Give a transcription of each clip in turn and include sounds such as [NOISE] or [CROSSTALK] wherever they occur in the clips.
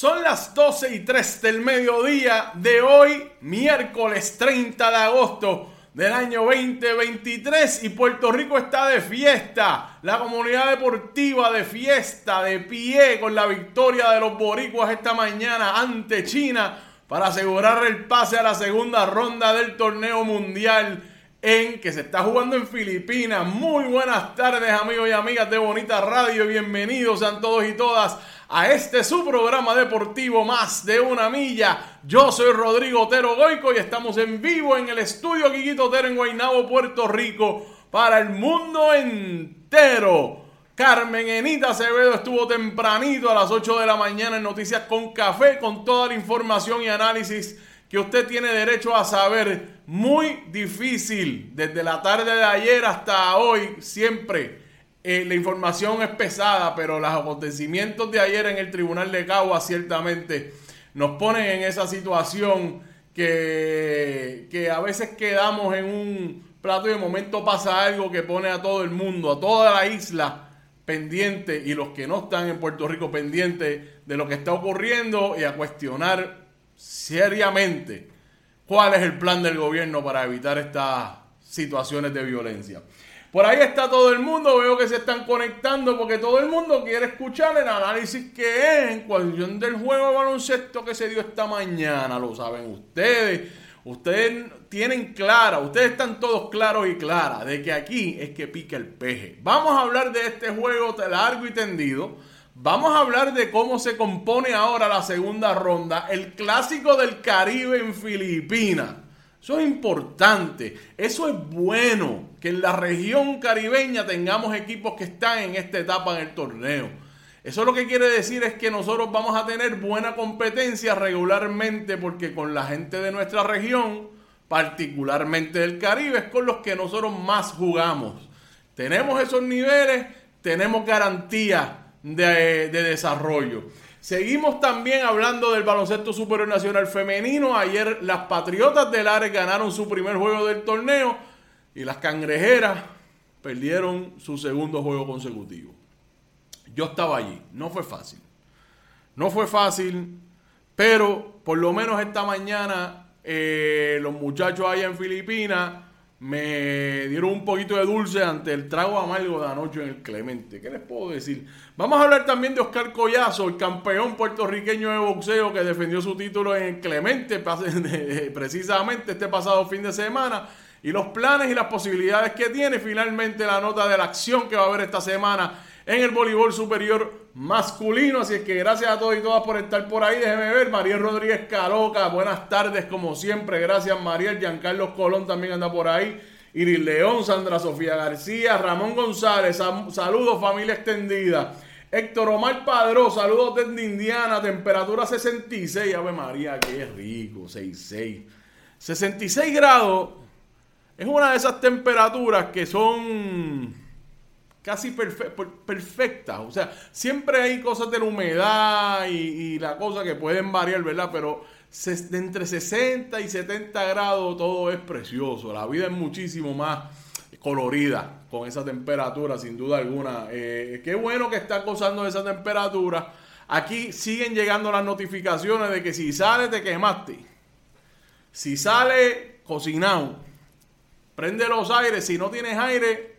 Son las 12 y 3 del mediodía de hoy, miércoles 30 de agosto del año 2023 y Puerto Rico está de fiesta. La comunidad deportiva de fiesta, de pie con la victoria de los boricuas esta mañana ante China para asegurar el pase a la segunda ronda del torneo mundial en que se está jugando en Filipinas. Muy buenas tardes amigos y amigas de Bonita Radio, bienvenidos a todos y todas a este su programa deportivo más de una milla. Yo soy Rodrigo Otero Goico y estamos en vivo en el estudio Quiquito Otero en Guaynabo, Puerto Rico, para el mundo entero. Carmen Enita Acevedo estuvo tempranito a las 8 de la mañana en Noticias con Café con toda la información y análisis que usted tiene derecho a saber. Muy difícil desde la tarde de ayer hasta hoy, siempre eh, la información es pesada, pero los acontecimientos de ayer en el Tribunal de Cagua ciertamente nos ponen en esa situación que, que a veces quedamos en un plato y de momento pasa algo que pone a todo el mundo, a toda la isla pendiente y los que no están en Puerto Rico pendientes de lo que está ocurriendo y a cuestionar seriamente cuál es el plan del gobierno para evitar estas situaciones de violencia. Por ahí está todo el mundo, veo que se están conectando porque todo el mundo quiere escuchar el análisis que es en cuestión del juego de baloncesto que se dio esta mañana, lo saben ustedes. Ustedes tienen clara, ustedes están todos claros y claras de que aquí es que pica el peje. Vamos a hablar de este juego largo y tendido. Vamos a hablar de cómo se compone ahora la segunda ronda, el clásico del Caribe en Filipinas. Eso es importante, eso es bueno, que en la región caribeña tengamos equipos que están en esta etapa en el torneo. Eso lo que quiere decir es que nosotros vamos a tener buena competencia regularmente porque con la gente de nuestra región, particularmente del Caribe, es con los que nosotros más jugamos. Tenemos esos niveles, tenemos garantía de, de desarrollo. Seguimos también hablando del baloncesto superior nacional femenino. Ayer las Patriotas del Ares ganaron su primer juego del torneo y las Cangrejeras perdieron su segundo juego consecutivo. Yo estaba allí, no fue fácil. No fue fácil, pero por lo menos esta mañana eh, los muchachos allá en Filipinas me dieron un poquito de dulce ante el trago amargo de anoche en el Clemente. ¿Qué les puedo decir? Vamos a hablar también de Oscar Collazo, el campeón puertorriqueño de boxeo que defendió su título en el Clemente [LAUGHS] precisamente este pasado fin de semana. Y los planes y las posibilidades que tiene. Finalmente la nota de la acción que va a haber esta semana en el voleibol superior masculino. Así es que gracias a todos y todas por estar por ahí. Déjeme ver. Mariel Rodríguez Caloca, buenas tardes como siempre. Gracias Mariel. Giancarlo Colón también anda por ahí. Iris León, Sandra Sofía García, Ramón González, saludos familia extendida. Héctor Omar Padró, saludos desde Indiana, temperatura 66, Ave María, qué rico, 66. 66 grados es una de esas temperaturas que son casi perfecta. O sea, siempre hay cosas de la humedad y, la cosa que pueden variar, ¿verdad? Pero de entre 60 y 70 grados todo es precioso. La vida es muchísimo más colorida con esa temperatura, sin duda alguna. Eh, qué bueno que está gozando de esa temperatura. Aquí siguen llegando las notificaciones de que si sale te quemaste. Si sale cocinado, prende los aires. Si no tienes aire,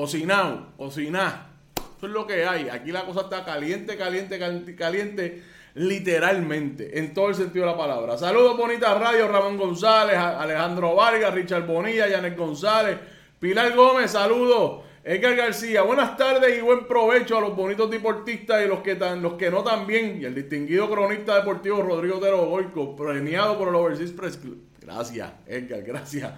cocinado, cocinar. Eso es lo que hay. Aquí la cosa está caliente, caliente, caliente, caliente, literalmente, en todo el sentido de la palabra. Saludos, Bonita Radio, Ramón González, Alejandro Vargas, Richard Bonilla, Janet González, Pilar Gómez, saludos. Edgar García, buenas tardes y buen provecho a los bonitos deportistas y los que, tan, los que no también. Y el distinguido cronista deportivo Rodrigo Tero Goico, premiado por el Overseas Press Club. Gracias, Edgar, gracias.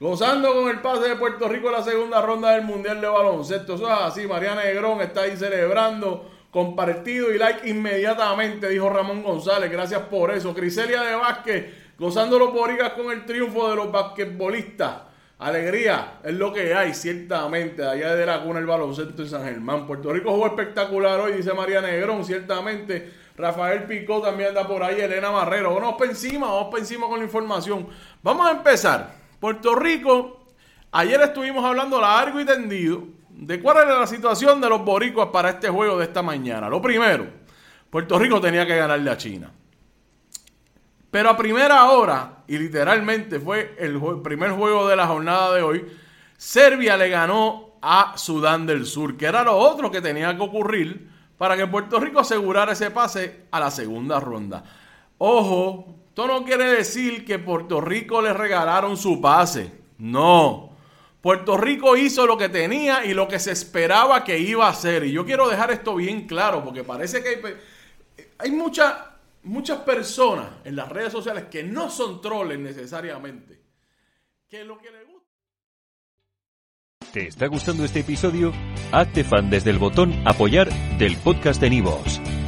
Gozando con el pase de Puerto Rico en la segunda ronda del Mundial de Baloncesto. Eso es así, Mariana Negrón está ahí celebrando. Compartido y like inmediatamente, dijo Ramón González. Gracias por eso. Criselia de Vázquez, gozando los borigas con el triunfo de los basquetbolistas. Alegría es lo que hay, ciertamente, allá de la cuna el baloncesto en San Germán. Puerto Rico jugó espectacular hoy, dice María Negrón, ciertamente. Rafael Picó también anda por ahí, Elena Marrero. Vamos para encima, vamos para encima con la información. Vamos a empezar. Puerto Rico, ayer estuvimos hablando largo y tendido de cuál era la situación de los boricuas para este juego de esta mañana. Lo primero, Puerto Rico tenía que ganarle a China. Pero a primera hora, y literalmente fue el, primer juego de la jornada de hoy, Serbia le ganó a Sudán del Sur, que era lo otro que tenía que ocurrir para que Puerto Rico asegurara ese pase a la segunda ronda. Ojo, esto no quiere decir que Puerto Rico le regalaron su pase. No. Puerto Rico hizo lo que tenía y lo que se esperaba que iba a hacer. Y yo quiero dejar esto bien claro porque parece que hay, hay mucha muchas personas en las redes sociales que no son troles necesariamente. ¿Te está gustando este episodio? Hazte fan desde el botón apoyar del podcast de Nivos.